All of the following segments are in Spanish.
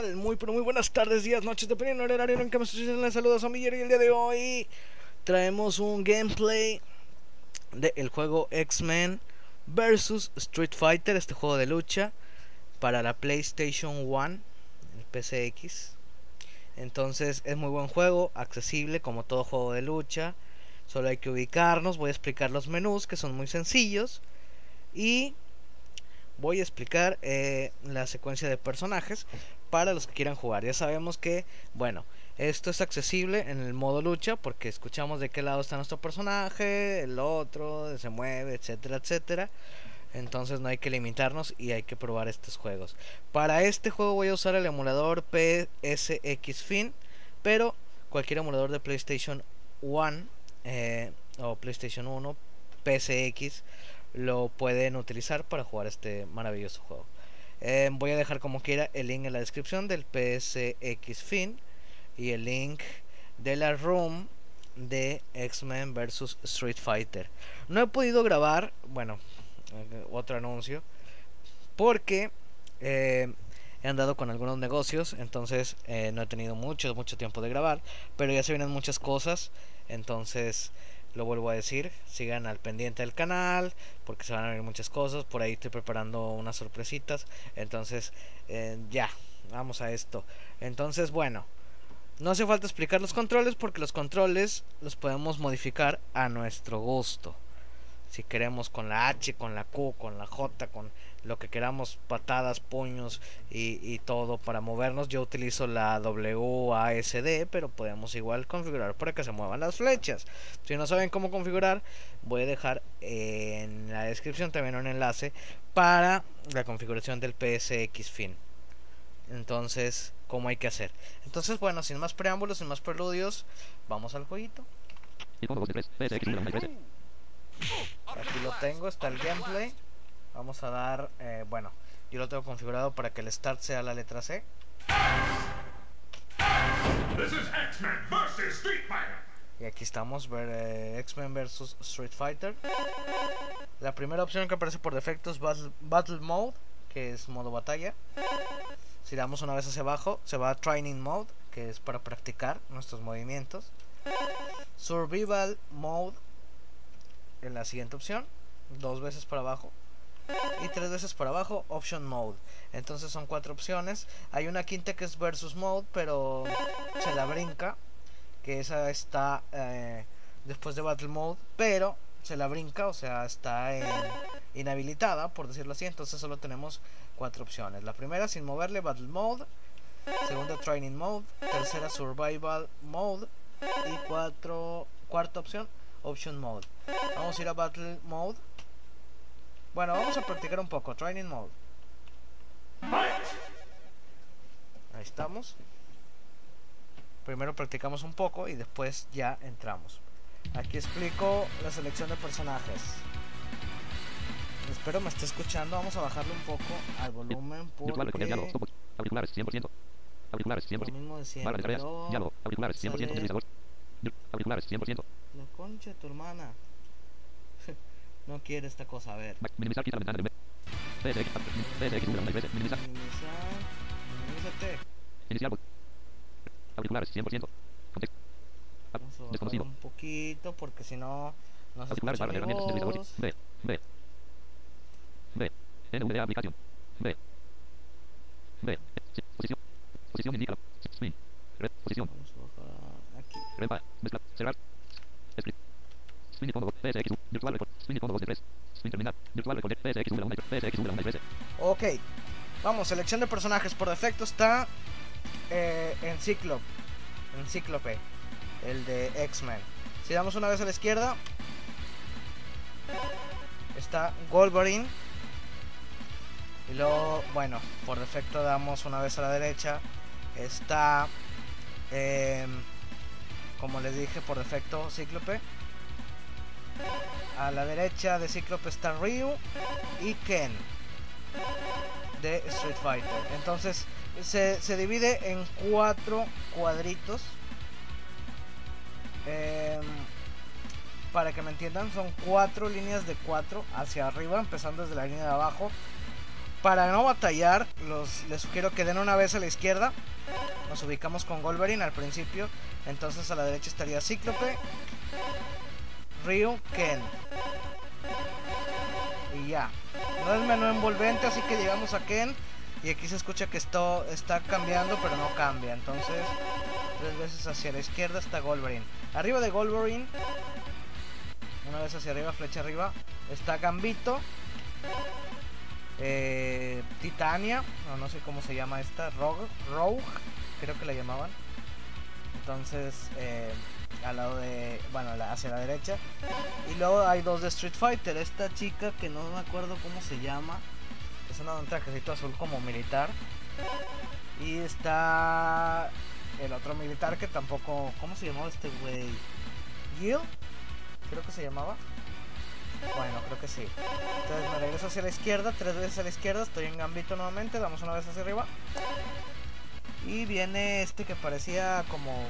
Muy pero muy buenas tardes, días, noches, dependiendo del horario en que me escuchen. Les saludos a Miller y el día de hoy traemos un gameplay del juego X-Men vs Street Fighter, este juego de lucha para la PlayStation 1, el PCX. Entonces es muy buen juego, accesible como todo juego de lucha. Solo hay que ubicarnos, voy a explicar los menús que son muy sencillos y voy a explicar eh, la secuencia de personajes para los que quieran jugar. Ya sabemos que, bueno, esto es accesible en el modo lucha porque escuchamos de qué lado está nuestro personaje, el otro, se mueve, etcétera, etcétera. Entonces no hay que limitarnos y hay que probar estos juegos. Para este juego voy a usar el emulador PSX Fin, pero cualquier emulador de PlayStation 1 eh, o PlayStation 1, PSX, lo pueden utilizar para jugar este maravilloso juego. Eh, voy a dejar como quiera el link en la descripción del PSX Fin y el link de la room de X-Men vs Street Fighter. No he podido grabar, bueno, eh, otro anuncio, porque eh, he andado con algunos negocios, entonces no he tenido mucho, mucho tiempo de grabar, pero ya se vienen muchas cosas, entonces lo vuelvo a decir, sigan al pendiente del canal porque se van a ver muchas cosas, por ahí estoy preparando unas sorpresitas, entonces eh, ya, vamos a esto. Entonces, bueno, no hace falta explicar los controles porque los controles los podemos modificar a nuestro gusto si queremos con la H, con la Q, con la J, con lo que queramos, patadas, puños y, todo para movernos. Yo utilizo la WASD, pero podemos igual configurar para que se muevan las flechas. Si no saben cómo configurar, voy a dejar en la descripción también un enlace para la configuración del PSX Fin. Entonces, ¿cómo hay que hacer? Entonces, bueno, sin más preámbulos, sin más preludios, vamos al jueguito. Aquí lo tengo, está el gameplay. Vamos a dar, eh, bueno, yo lo tengo configurado para que el start sea la letra C. Y aquí estamos, ver, eh, X-Men vs Street Fighter. La primera opción que aparece por defecto es Battle, Mode, que es modo batalla. Si damos una vez hacia abajo, se va a Training Mode, que es para practicar nuestros movimientos. Survival Mode, en la siguiente opción, dos veces para abajo y tres veces para abajo option mode. Entonces son cuatro opciones. Hay una quinta que es versus mode pero se la brinca que esa está eh, después de battle mode pero se la brinca o sea está inhabilitada por decirlo así. Entonces solo tenemos cuatro opciones. La primera sin moverle battle mode. Segunda training mode. Tercera survival mode. Y cuatro cuarta opción Option Mode. Vamos a ir a Battle Mode. Bueno, vamos a practicar un poco. Training Mode. Ahí estamos. Primero practicamos un poco y después ya entramos. Aquí explico la selección de personajes. Espero me esté escuchando. Vamos a bajarle un poco al volumen porque... Auriculares 100%. Auriculares 100%. Lo mismo de siempre. Auriculares 100%. Auriculares 100%. La concha de tu hermana. No quiere esta cosa, a ver. Minimizar, quita la ventana de PSX, PSX, minimizar. Minimizar. Iniciar. Auriculares 100%. Contexto. Vamos a Desconocido. un poquito porque si no no se Auriculares barra mi herramientas de voz. B. B. B. NVDA aplicación. B. B. Posición. Posición indica. Spin. Red. Posición. Vamos a bajar aquí. Rempa. Mezcla. Cerrar. Split. Spin. PSX. Virtual record. Spin combo de 3. Spin terminar. Virtual record. PSX. Número 1. PSX. Número 1. Ok, vamos, selección de personajes por defecto está eh, en Cíclope, en Cíclope, el de X-Men. Si damos una vez a la izquierda, está Wolverine. Y luego, bueno, por defecto damos una vez a la derecha, está, em, como les dije, por defecto Cíclope. A la derecha de Cíclope está Ryu y Ken de Street Fighter. Entonces se, se divide en cuatro cuadritos. Em, para que me entiendan, son cuatro líneas de cuatro hacia arriba, empezando desde la línea de abajo. Para no batallar, los, les sugiero que den una vez a la izquierda. Nos ubicamos con Wolverine al principio. Entonces a la derecha estaría Cíclope, Ryu, Ken. Y ya. No es menú envolvente, así que llegamos a Ken. Y aquí se escucha que esto está cambiando, pero no cambia. Entonces, tres veces hacia la izquierda está Wolverine. Arriba de Wolverine, una vez hacia arriba, flecha arriba, está Gambito. Eh, Titania, no, no sé cómo se llama esta, Rogue, Rogue, creo que la llamaban. Entonces, eh, al lado de, bueno, hacia la derecha. Y luego hay dos de Street Fighter. Esta chica que no me acuerdo cómo se llama, es una de un trajecito azul como militar. Y está el otro militar que tampoco, ¿cómo se llamaba este güey? Gil, creo que se llamaba. Bueno, creo que sí. Entonces me regreso hacia la izquierda, tres veces a la izquierda, estoy en gambito nuevamente, damos una vez hacia arriba. Y viene este que parecía como...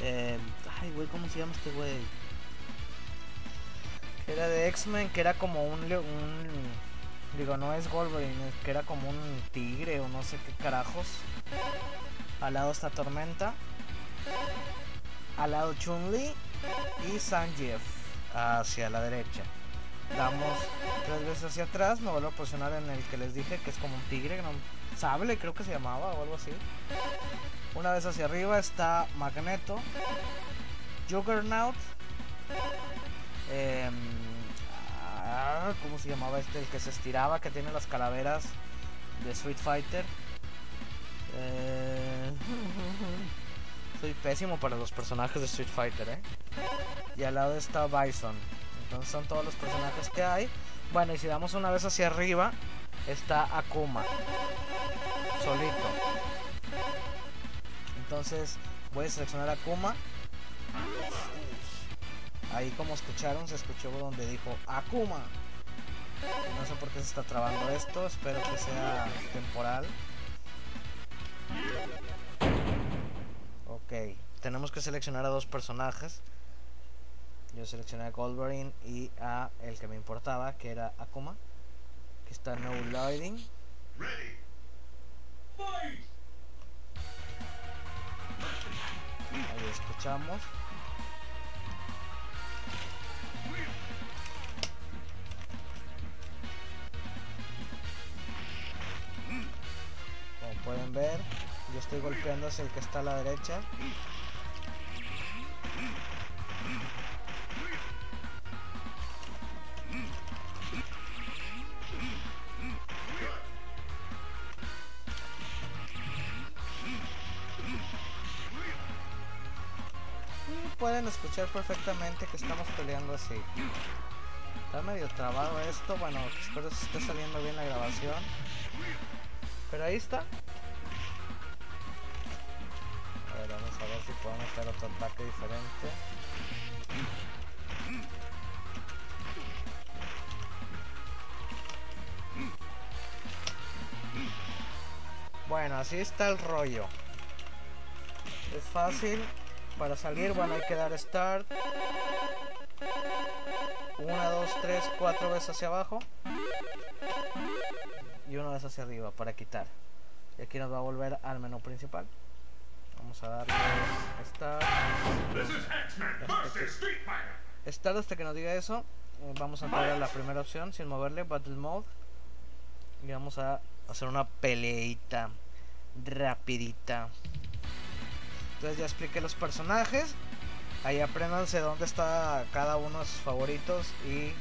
eh, ay, güey, ¿cómo se llama este güey? Era de X-Men, que era como un. Digo, no es Wolverine, que era como un tigre o no sé qué carajos. Al lado está Tormenta. Al lado Chun-Li y Sanjeev hacia la derecha. Damos tres veces hacia atrás, me vuelvo a posicionar en el que les dije que es como un tigre, no, sable creo que se llamaba o algo así. Una vez hacia arriba está Magneto, Juggernaut, ah, ¿cómo se llamaba este? El que se estiraba, que tiene las calaveras de Street Fighter. Eh, soy pésimo para los personajes de Street Fighter, ¿eh? Y al lado está Bison. Entonces son todos los personajes que hay. Bueno, y si damos una vez hacia arriba, está Akuma. Solito. Entonces voy a seleccionar Akuma. Ahí como escucharon, se escuchó donde dijo Akuma. No sé por qué se está trabando esto, espero que sea temporal. Ok, tenemos que seleccionar a dos personajes. Yo seleccioné a Wolverine y a el que me importaba, que era Akuma. Que está no loading. Ahí escuchamos. Como pueden ver, yo estoy golpeando hacia el que está a la derecha. Perfectamente que estamos peleando así. Está medio trabado esto, bueno, espero que esté saliendo bien la grabación. Pero ahí está. A ver, vamos a ver si podemos hacer otro ataque diferente. Bueno, así está el rollo. Es fácil. Para salir, bueno, hay que dar start. Una, dos, tres, cuatro veces hacia abajo. Y una vez hacia arriba para quitar. Y aquí nos va a volver al menú principal. Vamos a darle start. Start hasta que nos diga eso. Eh, Vamos a entrar a la primera opción sin moverle, Battle Mode. Y vamos a hacer una peleita rapidita. Entonces ya expliqué los personajes. Ahí apréndanse dónde está cada uno de sus favoritos y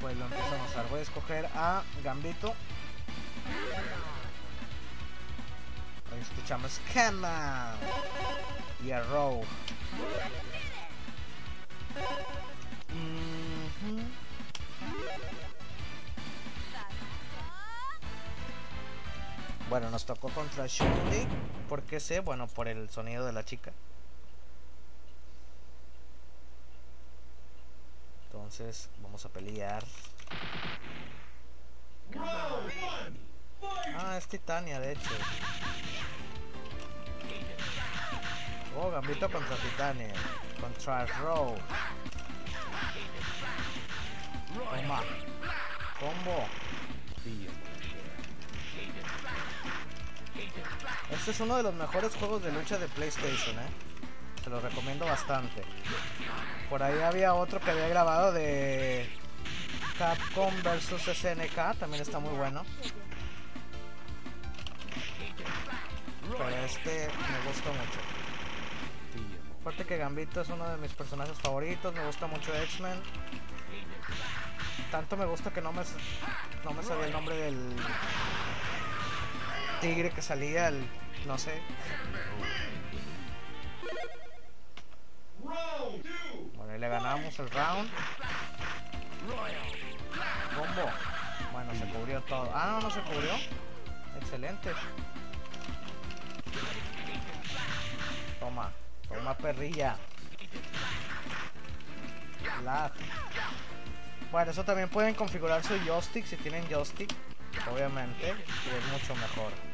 pues lo empezamos a usar. Voy a escoger a Gambito. Ahí escuchamos Kama y a Rogue. Ujú. Bueno, nos tocó contra Shunli. ¿Por qué sé? Bueno, por el sonido de la chica. Entonces, vamos a pelear. Ah, es Titania, de hecho. Oh, Gambito contra Titania. Contra Row. Toma. Combo. Este es uno de los mejores juegos de lucha de PlayStation, ¿eh? Se lo recomiendo bastante. Por ahí había otro que había grabado de Capcom vs SNK, también está muy bueno. Pero este me gusta mucho. Aparte que Gambito es uno de mis personajes favoritos, me gusta mucho X-Men. Tanto me gusta que no me, no me sabía el nombre del tigre que salía, el, no sé. Bueno, ahí le ganamos el round. Combo. Bueno, se cubrió todo. Ah, no, no se cubrió. Excelente. Toma, toma perrilla. Lag. Bueno, eso también pueden configurar su joystick si tienen joystick, obviamente, y es mucho mejor.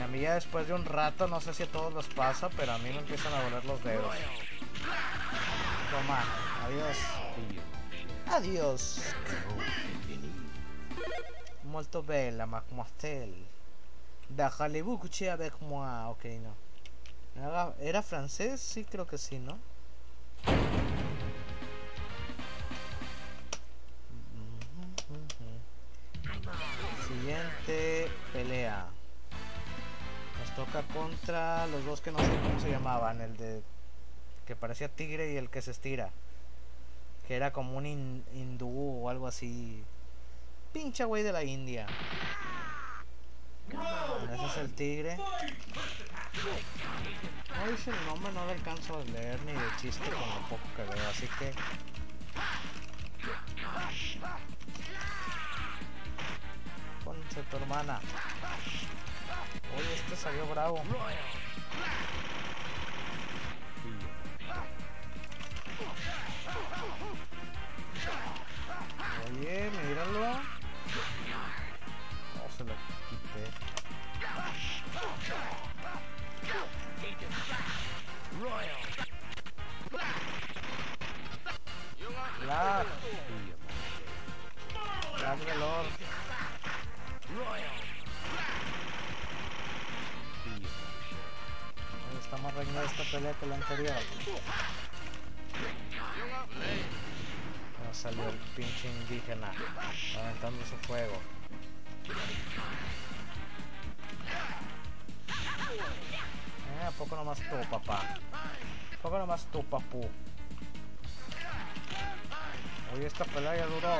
A mí ya después de un rato, no sé si a todos les pasa, pero a mí me empiezan a doler los dedos. Toma, adiós. Adiós. Molto bella, mademoiselle. Déjale-vous coucher avec moi. Ok, no. ¿Era francés? Sí, creo que sí, ¿no? Los dos que no sé cómo se llamaban. El de que parecía tigre y el que se estira. Que era como un hin- hindú o algo así. Pincha güey de la India. Ese es el tigre. No dice el nombre, no le alcanzo a leer ni de chiste con lo poco que veo, así que. Ponce tu hermana. Oye, este salió bravo. Oye, míralo. No se lo quité. Lag. Lag Está más reñida esta pelea que la anterior. No salió el pinche indígena aventando su fuego. Eh, ¿A poco nomás tú, papá? ¿A poco nomás tú, papu? Oye, esta pelea ya duró.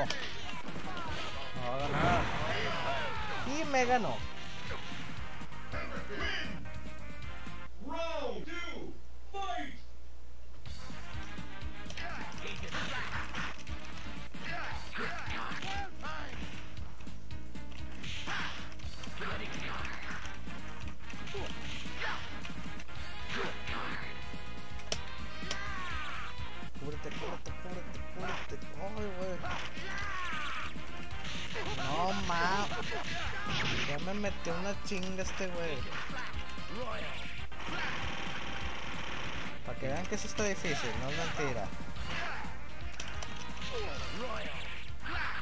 No va a ganar. Y me ganó. Una chinga este güey. Para que vean que eso está difícil, no es mentira.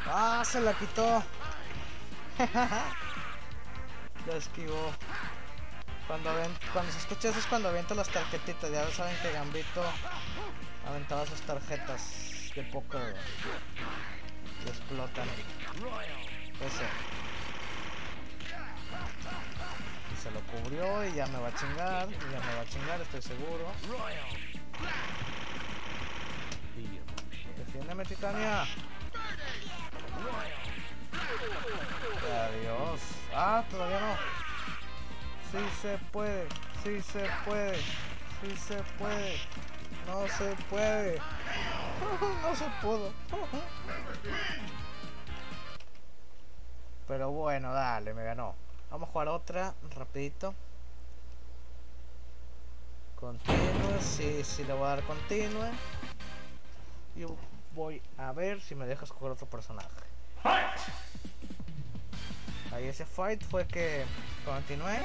Ah, se la quitó. La esquivó. Cuando, cuando se escucha eso es cuando avienta las tarjetitas. Ya saben que Gambito aventaba sus tarjetas de póker. Y explotan. Ese. Se lo cubrió y ya me va a chingar. Y ya me va a chingar, estoy seguro. Defiéndeme, Titania. Adiós. Ah, todavía no. Sí se puede, sí se puede, sí se puede. No se puede. No se pudo. Pero bueno, dale, me ganó. Vamos a jugar otra, rapidito. Continue, sí, sí le voy a dar continue. Y voy a ver si me dejas jugar otro personaje. Ahí ese fight fue que continué.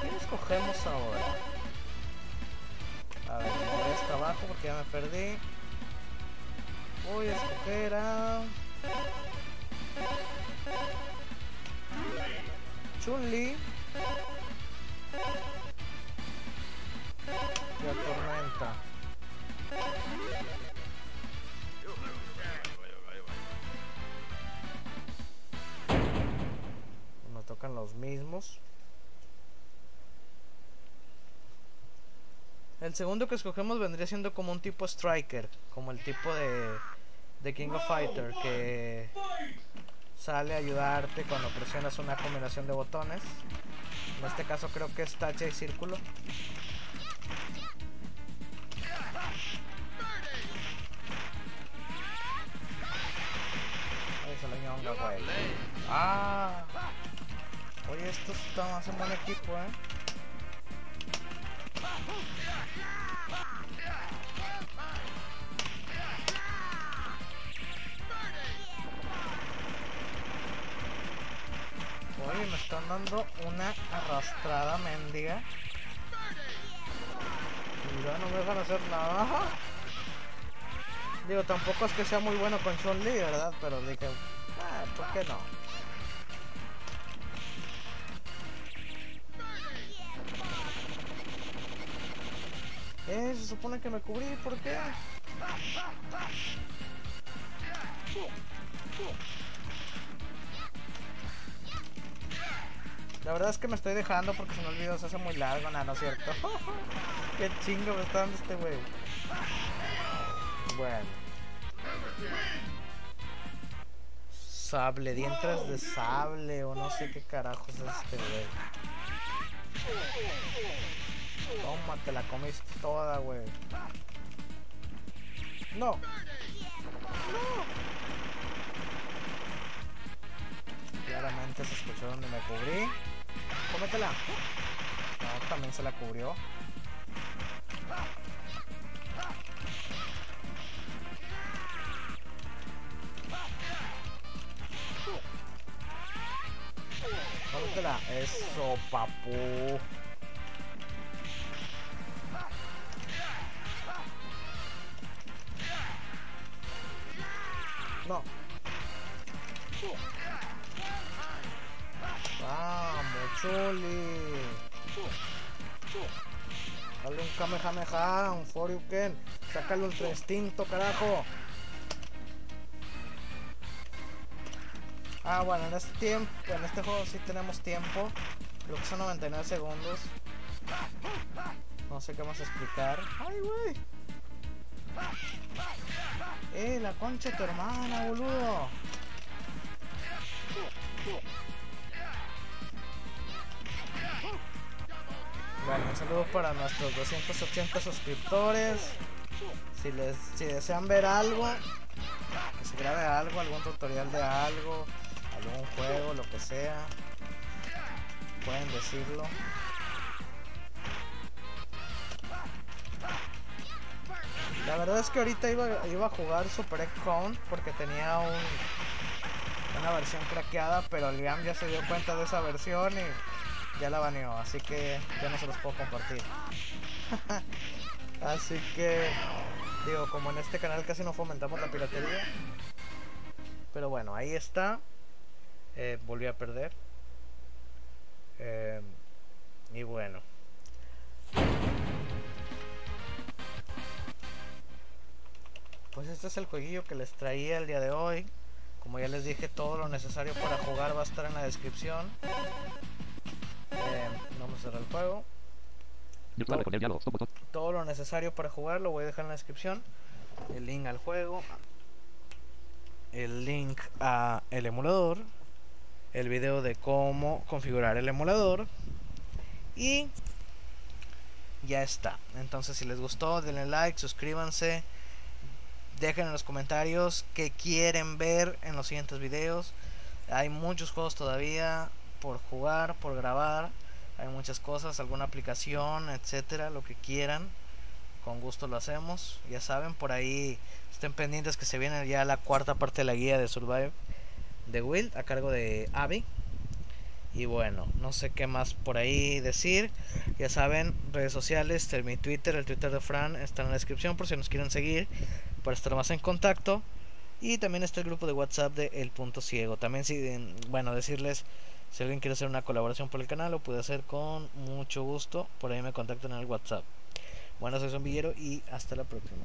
¿Quién escogemos ahora? A ver, me voy hasta abajo porque ya me perdí. Voy a escoger a... Chun-Li. Y a Tormenta. Me tocan los mismos. El segundo que escogemos vendría siendo como un tipo striker, como el tipo de, de King of Fighter que sale a ayudarte cuando presionas una combinación de botones. En este caso creo que es tacha y círculo. Ah. Oye, estos están hacen buen equipo, eh. Me están dando una arrastrada mendiga. Ya no me dejan hacer nada. Digo, tampoco es que sea muy bueno con Chun-Li, ¿verdad? Pero dije, ah, ¿por qué no? Eh, se supone que me cubrí, ¿por qué? Verdad es que me estoy dejando porque se me olvidó, se hace muy largo, nada, ¿no es cierto? qué chingo me está dando este güey. Bueno. Sable, dientes de sable o no sé qué carajos es este güey. Toma, te la comiste toda, güey. No. No. Claramente se escuchó donde me cubrí. Cómetela. No, también se la cubrió. Cómetela. Eso, papu. No. Vamos, Chuli. Dale un Kamehameha, un Foryuken. Sácale un instinto, carajo. Ah, bueno, en este tiempo, en este juego sí tenemos tiempo. Creo que son 99 segundos. No sé qué más explicar. Ay, güey. Eh, la concha de tu hermana, boludo. Bueno, un saludo para nuestros 280 suscriptores. Si les si desean ver algo, que se grabe algo, algún tutorial de algo, algún juego, lo que sea, pueden decirlo. La verdad es que ahorita iba, iba a jugar Super X-Con porque tenía un, una versión craqueada, pero Liam ya se dio cuenta de esa versión y ya la baneó, así que ya no se los puedo compartir. así que, digo, como en este canal casi no fomentamos la piratería, pero bueno, ahí está. Eh, volví a perder. Eh, y bueno. Pues este es el jueguillo que les traía el día de hoy. Como ya les dije, todo lo necesario para jugar va a estar en la descripción. Eh, vamos a cerrar el juego. Botón. Todo lo necesario para jugar lo voy a dejar en la descripción. El link al juego. El link a el emulador. El video de cómo configurar el emulador. Y ya está. Entonces si les gustó, denle like, suscríbanse. Dejen en los comentarios qué quieren ver en los siguientes videos. Hay muchos juegos todavía por jugar, por grabar. Hay muchas cosas, alguna aplicación, etcétera, lo que quieran. Con gusto lo hacemos. Ya saben, por ahí estén pendientes que se viene ya la cuarta parte de la guía de Survive de Will a cargo de Abby. Y bueno, no sé qué más por ahí decir. Ya saben, redes sociales, el- mi Twitter, el Twitter de Fran está en la descripción por si nos quieren seguir, para estar más en contacto. Y también está el grupo de WhatsApp de El Punto Ciego. También, si, bueno, decirles si alguien quiere hacer una colaboración por el canal, lo puede hacer con mucho gusto. Por ahí me contactan en el WhatsApp. Bueno, soy Zombillero y hasta la próxima.